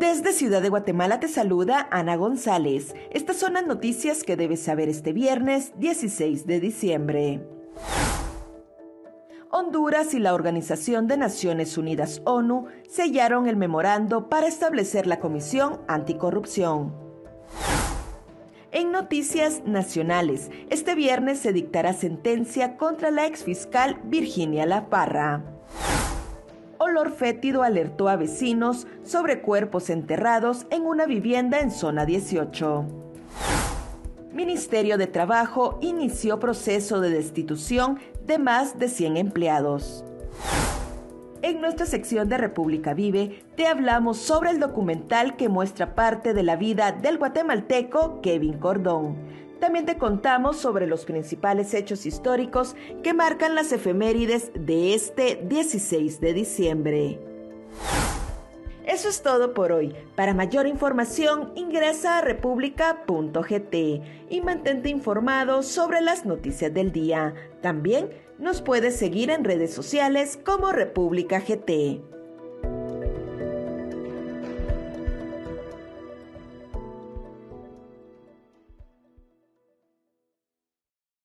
Desde Ciudad de Guatemala te saluda Ana González. Estas son las noticias que debes saber este viernes 16 de diciembre. Honduras y la Organización de Naciones Unidas ONU sellaron el memorando para establecer la Comisión Anticorrupción. En noticias nacionales, este viernes se dictará sentencia contra la exfiscal Virginia La Parra olor fétido alertó a vecinos sobre cuerpos enterrados en una vivienda en zona 18. Ministerio de Trabajo inició proceso de destitución de más de 100 empleados. En nuestra sección de República Vive te hablamos sobre el documental que muestra parte de la vida del guatemalteco Kevin Cordón. También te contamos sobre los principales hechos históricos que marcan las efemérides de este 16 de diciembre. Eso es todo por hoy. Para mayor información ingresa a república.gt y mantente informado sobre las noticias del día. También nos puedes seguir en redes sociales como República GT.